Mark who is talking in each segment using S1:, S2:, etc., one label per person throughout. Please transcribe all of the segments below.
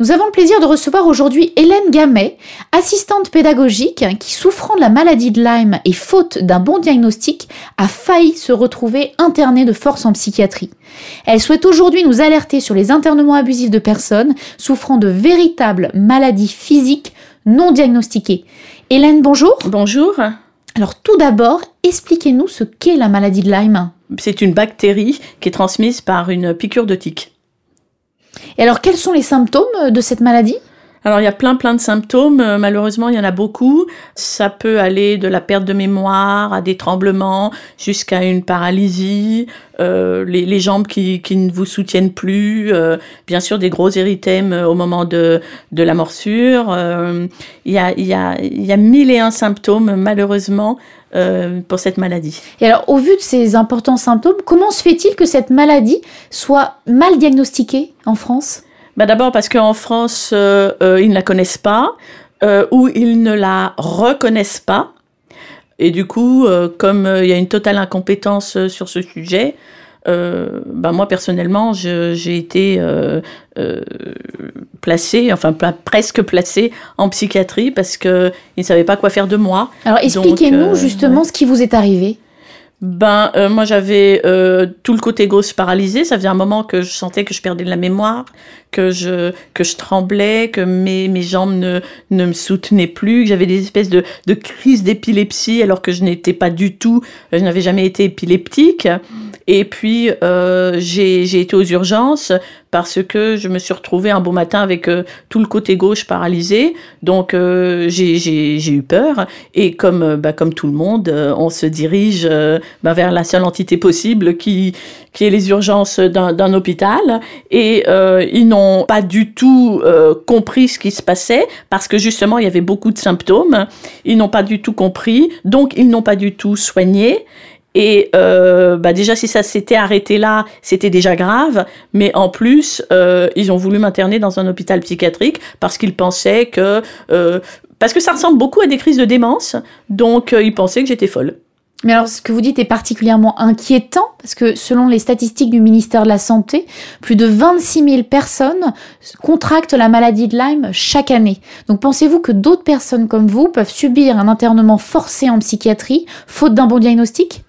S1: Nous avons le plaisir de recevoir aujourd'hui Hélène Gamet, assistante pédagogique qui, souffrant de la maladie de Lyme et faute d'un bon diagnostic, a failli se retrouver internée de force en psychiatrie. Elle souhaite aujourd'hui nous alerter sur les internements abusifs de personnes souffrant de véritables maladies physiques non diagnostiquées. Hélène, bonjour.
S2: Bonjour.
S1: Alors tout d'abord, expliquez-nous ce qu'est la maladie de Lyme.
S2: C'est une bactérie qui est transmise par une piqûre de tique.
S1: Et alors, quels sont les symptômes euh, de cette maladie?
S2: Alors il y a plein plein de symptômes, euh, malheureusement il y en a beaucoup. Ça peut aller de la perte de mémoire à des tremblements jusqu'à une paralysie, euh, les, jambes qui, qui, ne vous soutiennent plus, bien sûr des gros érythèmes au moment de, de la morsure. Il, y a, y a, il y a mille et un symptômes malheureusement euh, pour cette maladie.
S1: Et alors, au vu de ces importants symptômes, comment se fait-il que cette maladie soit mal diagnostiquée en France?
S2: Bah D'abord parce qu'en France, euh, euh, ils ne la connaissent pas ou ils ne la reconnaissent pas. Et du coup, comme il y a une totale incompétence sur ce sujet, euh, bah moi personnellement, j'ai été euh, euh, placée, enfin presque placée en psychiatrie parce que ils ne savaient pas quoi faire de moi.
S1: Alors expliquez-nous justement ouais. ce qui vous est arrivé.
S2: Ben, euh, moi j'avais euh, tout le côté gauche paralysé. Ça faisait un moment que je sentais que je perdais de la mémoire, que je que je tremblais, que mes mes jambes ne ne me soutenaient plus, que j'avais des espèces de de crises d'épilepsie alors que je n'étais pas du tout, je n'avais jamais été épileptique. Et puis euh, j'ai été aux urgences parce que je me suis retrouvée un beau matin avec euh, tout le côté gauche paralysé. Donc euh, j'ai eu peur et comme euh, bah, comme tout le monde, on se dirige bah, vers la seule entité possible qui qui est les urgences d'un hôpital et ils n'ont pas du tout compris ce qui se passait parce que justement il y avait beaucoup de symptômes. Ils n'ont pas du tout compris, donc ils n'ont pas du tout soigné. Et euh, bah déjà, si ça s'était arrêté là, c'était déjà grave. Mais en plus, euh, ils ont voulu m'interner dans un hôpital psychiatrique parce qu'ils pensaient que... Euh, parce que ça ressemble beaucoup à des crises de démence. Donc, euh, ils pensaient que j'étais folle.
S1: Mais alors, ce que vous dites est particulièrement inquiétant parce que selon les statistiques du ministère de la Santé, plus de 26 000 personnes contractent la maladie de Lyme chaque année. Donc, pensez-vous que d'autres personnes comme vous peuvent subir un internement forcé en psychiatrie faute d'un bon diagnostic?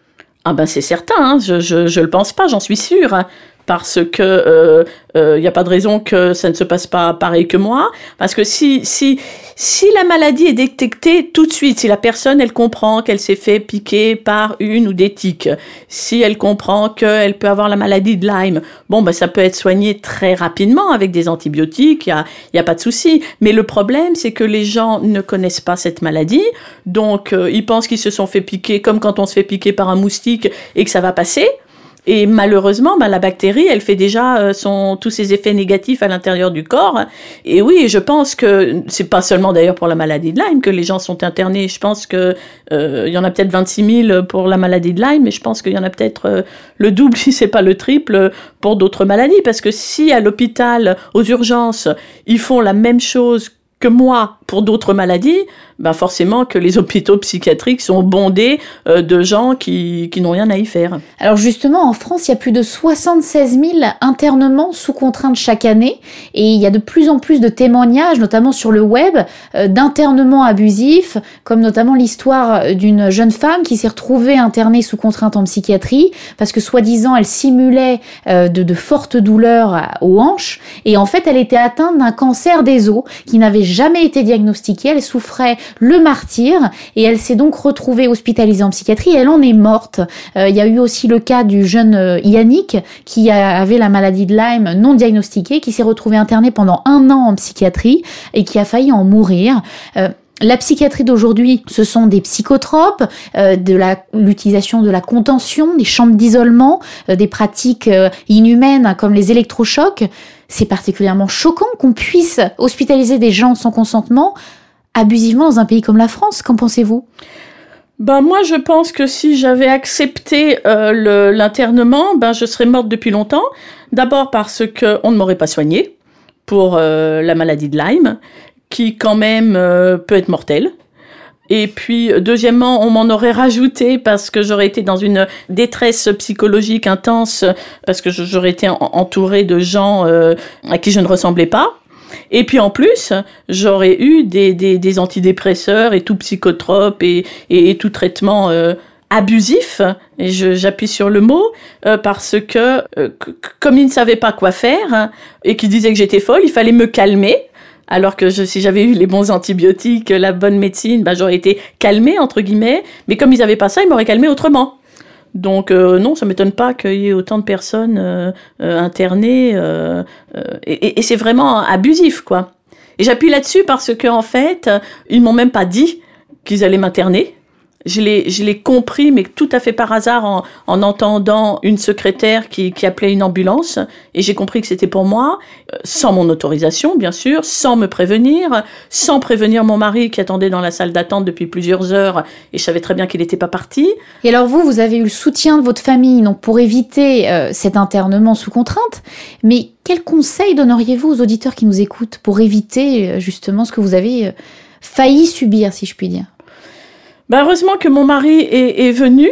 S2: Ah ben c'est certain, hein. je, je le pense pas, j'en suis sûre. Parce que euh, euh, a pas de raison que ça ne se passe pas pareil que moi. Parce que si si si la maladie est détectée tout de suite si la personne elle comprend qu'elle s'est fait piquer par une ou des tiques si elle comprend qu'elle peut avoir la maladie de Lyme bon ben ça peut être soigné très rapidement avec des antibiotiques il y a y a pas de souci. Mais le problème c'est que les gens ne connaissent pas cette maladie. Donc euh, ils pensent qu'ils se sont fait piquer comme quand on se fait piquer par un moustique et que ça va passer et malheureusement, bah, la bactérie, elle fait déjà euh, son, tous ses effets négatifs à l'intérieur du corps. Et oui, je pense que c'est pas seulement d'ailleurs pour la maladie de Lyme que les gens sont internés. Je pense que euh, y en a peut-être 26 000 pour la maladie de Lyme, mais je pense qu'il y en a peut-être euh, le double, si c'est pas le triple, pour d'autres maladies. Parce que si à l'hôpital, aux urgences, ils font la même chose que moi pour d'autres maladies, ben forcément que les hôpitaux psychiatriques sont bondés euh, de gens qui, qui n'ont rien à y faire.
S1: Alors justement, en France, il y a plus de 76 000 internements sous contrainte chaque année et il y a de plus en plus de témoignages, notamment sur le web, euh, d'internements abusifs, comme notamment l'histoire d'une jeune femme qui s'est retrouvée internée sous contrainte en psychiatrie parce que soi-disant elle simulait euh, de, de fortes douleurs aux hanches et en fait elle était atteinte d'un cancer des os qui n'avait jamais été diagnostiqué, elle souffrait le martyr et elle s'est donc retrouvée hospitalisée en psychiatrie et elle en est morte. Euh, il y a eu aussi le cas du jeune euh, Yannick qui a, avait la maladie de Lyme non diagnostiquée, qui s'est retrouvé interné pendant un an en psychiatrie et qui a failli en mourir. Euh, la psychiatrie d'aujourd'hui, ce sont des psychotropes, euh, de l'utilisation de la contention, des chambres d'isolement, euh, des pratiques euh, inhumaines comme les électrochocs. C'est particulièrement choquant qu'on puisse hospitaliser des gens sans consentement abusivement dans un pays comme la France. Qu'en pensez-vous?
S2: Ben moi, je pense que si j'avais accepté l'internement, ben je serais morte depuis longtemps. D'abord parce que on ne m'aurait pas soignée pour la maladie de Lyme, qui quand même euh, peut être mortelle. Et puis, deuxièmement, on m'en aurait rajouté parce que j'aurais été dans une détresse psychologique intense, parce que j'aurais été entourée de gens euh, à qui je ne ressemblais pas. Et puis en plus, j'aurais eu des, des, antidépresseurs et tout psychotrope et, et, tout traitement euh, abusif, et j'appuie sur le mot, parce que comme ils ne savaient pas quoi faire hein, et qu'ils disaient que j'étais folle, il fallait me calmer. Alors que si j'avais eu les bons antibiotiques, la bonne médecine, ben, j'aurais été calmée, entre guillemets. Mais comme ils n'avaient pas ça, ils m'auraient calmée autrement. Donc non, ça m'étonne pas qu'il y ait autant de personnes internées. et, et c'est vraiment abusif, quoi. Et j'appuie là-dessus parce que en fait, ils m'ont même pas dit qu'ils allaient m'interner je l'ai, compris, mais tout à fait par hasard en, en entendant une secrétaire qui, qui appelait une ambulance, et j'ai compris que c'était pour moi, euh, sans mon autorisation, bien sûr, sans me prévenir, sans prévenir mon mari qui attendait dans la salle d'attente depuis plusieurs heures, et je savais très bien qu'il n'était pas parti.
S1: Et alors vous, vous avez eu le soutien de votre famille, donc pour éviter euh, cet internement sous contrainte, mais quel conseil donneriez-vous aux auditeurs qui nous écoutent pour éviter euh, justement ce que vous avez failli subir, si je puis dire?
S2: Bah heureusement que mon mari est, est venu.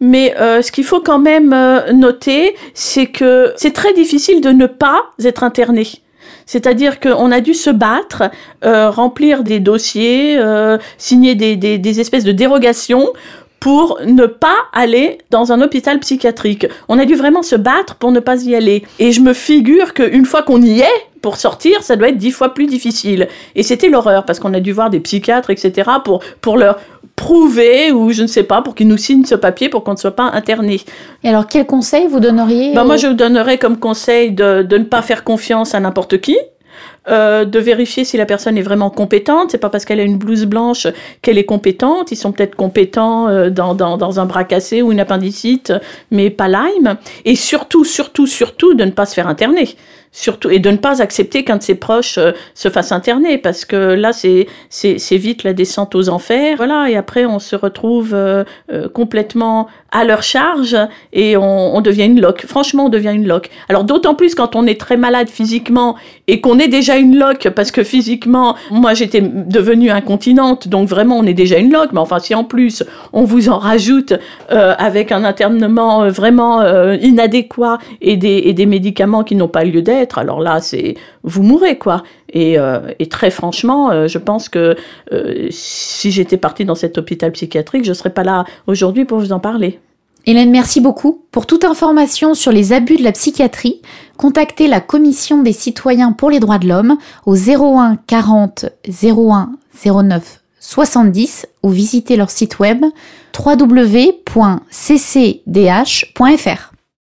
S2: Mais euh, ce qu'il faut quand même euh, noter, c'est que c'est très difficile de ne pas être interné. C'est-à-dire qu'on a dû se battre, euh, remplir des dossiers, euh, signer des, des, des, espèces de dérogations pour ne pas aller dans un hôpital psychiatrique. On a dû vraiment se battre pour ne pas y aller. Et je me figure qu'une fois qu'on y est, pour sortir, ça doit être dix fois plus difficile. Et c'était l'horreur, parce qu'on a dû voir des psychiatres, etc., pour, pour leur prouver, ou je ne sais pas, pour qu'ils nous signent ce papier pour qu'on ne soit pas interné.
S1: Et alors, quel conseil vous donneriez
S2: ben, Moi, je vous donnerais comme conseil de, de ne pas faire confiance à n'importe qui. Euh, de vérifier si la personne est vraiment compétente. C'est pas parce qu'elle a une blouse blanche qu'elle est compétente. Ils sont peut-être compétents euh, dans, dans, dans, un bras cassé ou une appendicite, mais pas Lyme. Et surtout, surtout, surtout, de ne pas se faire interner surtout et de ne pas accepter qu'un de ses proches euh, se fasse interner parce que là c'est vite la descente aux enfers voilà et après on se retrouve euh, euh, complètement à leur charge et on, on, devient une loque franchement on devient une loque alors d'autant plus quand on est très malade physiquement et qu'on est déjà une loque parce que physiquement moi j'étais devenue incontinente donc vraiment on est déjà une loque mais enfin si en plus on vous en rajoute avec un internement vraiment inadéquat et des et des médicaments qui n'ont pas lieu d'être alors là, c'est vous mourrez quoi. Et, euh, très franchement, euh, je pense que euh, si j'étais partie dans cet hôpital psychiatrique, je serais pas là aujourd'hui pour vous en parler.
S1: Hélène, merci beaucoup. Pour toute information sur les abus de la psychiatrie, contactez la Commission des citoyens pour les droits de l'homme au 01 40 01 09 70 ou visitez leur site web www.ccdh.fr.